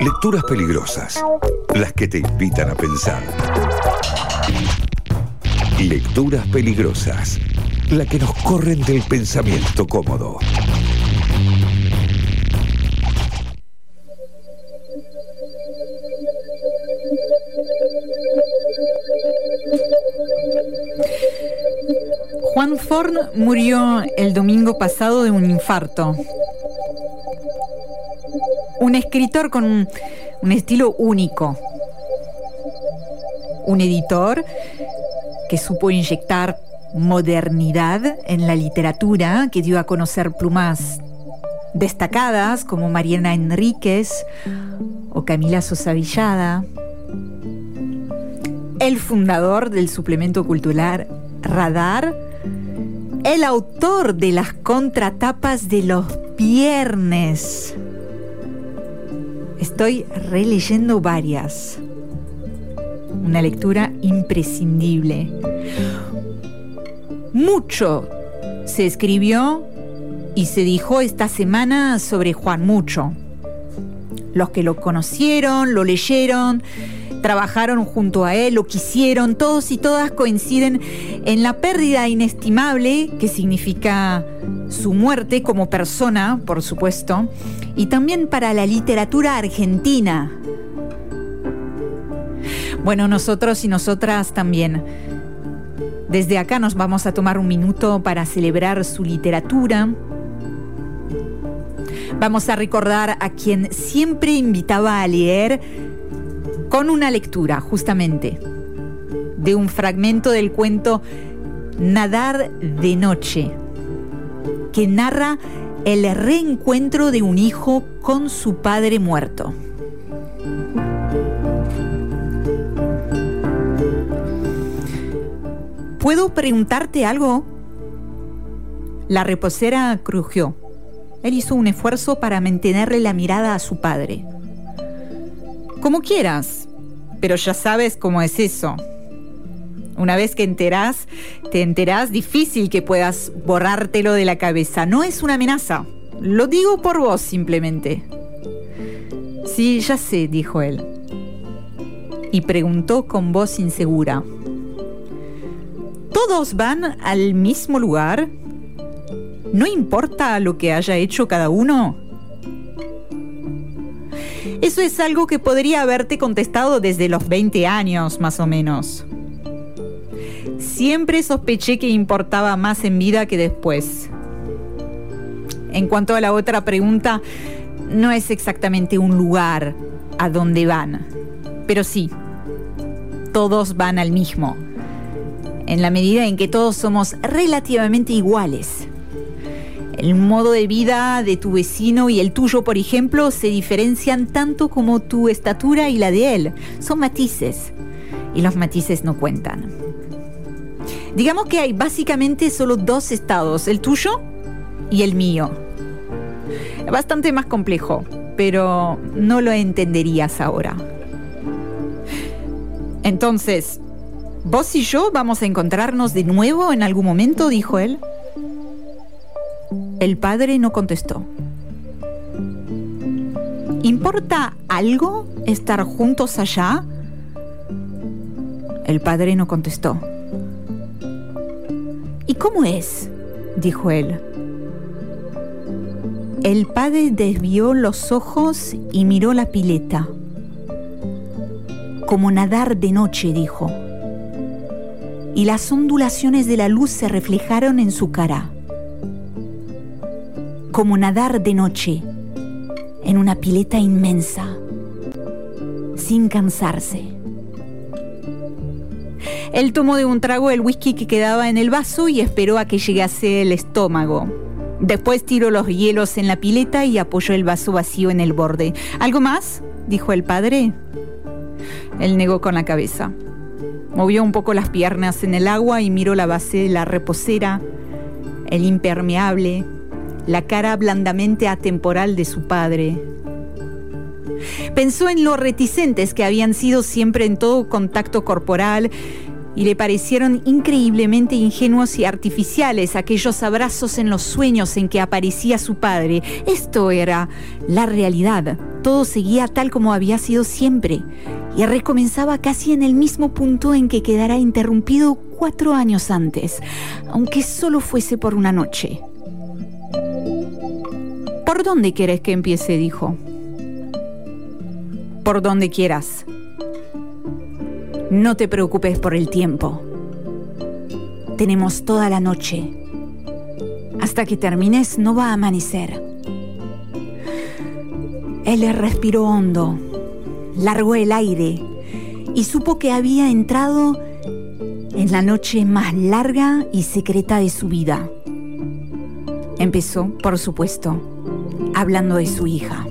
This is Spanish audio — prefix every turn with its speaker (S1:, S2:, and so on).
S1: Lecturas peligrosas, las que te invitan a pensar. Lecturas peligrosas, las que nos corren del pensamiento cómodo.
S2: Juan Forn murió el domingo pasado de un infarto. Un escritor con un estilo único. Un editor que supo inyectar modernidad en la literatura, que dio a conocer plumas destacadas como Mariana Enríquez o Camila Sosa Villada. El fundador del suplemento cultural Radar, el autor de las contratapas de los viernes. Estoy releyendo varias. Una lectura imprescindible. Mucho se escribió y se dijo esta semana sobre Juan Mucho. Los que lo conocieron, lo leyeron, trabajaron junto a él, lo quisieron, todos y todas coinciden en la pérdida inestimable que significa su muerte como persona, por supuesto, y también para la literatura argentina. Bueno, nosotros y nosotras también. Desde acá nos vamos a tomar un minuto para celebrar su literatura. Vamos a recordar a quien siempre invitaba a leer con una lectura, justamente, de un fragmento del cuento Nadar de Noche, que narra el reencuentro de un hijo con su padre muerto. ¿Puedo preguntarte algo? La reposera crujió. Él hizo un esfuerzo para mantenerle la mirada a su padre. Como quieras, pero ya sabes cómo es eso. Una vez que enterás, te enterás difícil que puedas borrártelo de la cabeza. No es una amenaza. Lo digo por vos simplemente. Sí, ya sé, dijo él. Y preguntó con voz insegura. ¿Todos van al mismo lugar? ¿No importa lo que haya hecho cada uno? Eso es algo que podría haberte contestado desde los 20 años, más o menos. Siempre sospeché que importaba más en vida que después. En cuanto a la otra pregunta, no es exactamente un lugar a donde van, pero sí, todos van al mismo, en la medida en que todos somos relativamente iguales. El modo de vida de tu vecino y el tuyo, por ejemplo, se diferencian tanto como tu estatura y la de él. Son matices. Y los matices no cuentan. Digamos que hay básicamente solo dos estados, el tuyo y el mío. Bastante más complejo, pero no lo entenderías ahora. Entonces, ¿vos y yo vamos a encontrarnos de nuevo en algún momento? dijo él. El padre no contestó. ¿Importa algo estar juntos allá? El padre no contestó. ¿Y cómo es? dijo él. El padre desvió los ojos y miró la pileta. Como nadar de noche, dijo. Y las ondulaciones de la luz se reflejaron en su cara como nadar de noche en una pileta inmensa, sin cansarse. Él tomó de un trago el whisky que quedaba en el vaso y esperó a que llegase el estómago. Después tiró los hielos en la pileta y apoyó el vaso vacío en el borde. ¿Algo más? dijo el padre. Él negó con la cabeza. Movió un poco las piernas en el agua y miró la base de la reposera, el impermeable, la cara blandamente atemporal de su padre. Pensó en lo reticentes que habían sido siempre en todo contacto corporal y le parecieron increíblemente ingenuos y artificiales aquellos abrazos en los sueños en que aparecía su padre. Esto era la realidad. todo seguía tal como había sido siempre y recomenzaba casi en el mismo punto en que quedara interrumpido cuatro años antes, aunque solo fuese por una noche. ¿Por dónde quieres que empiece? dijo. Por donde quieras. No te preocupes por el tiempo. Tenemos toda la noche. Hasta que termines no va a amanecer. Él respiró hondo, largó el aire y supo que había entrado en la noche más larga y secreta de su vida. Empezó, por supuesto, hablando de su hija.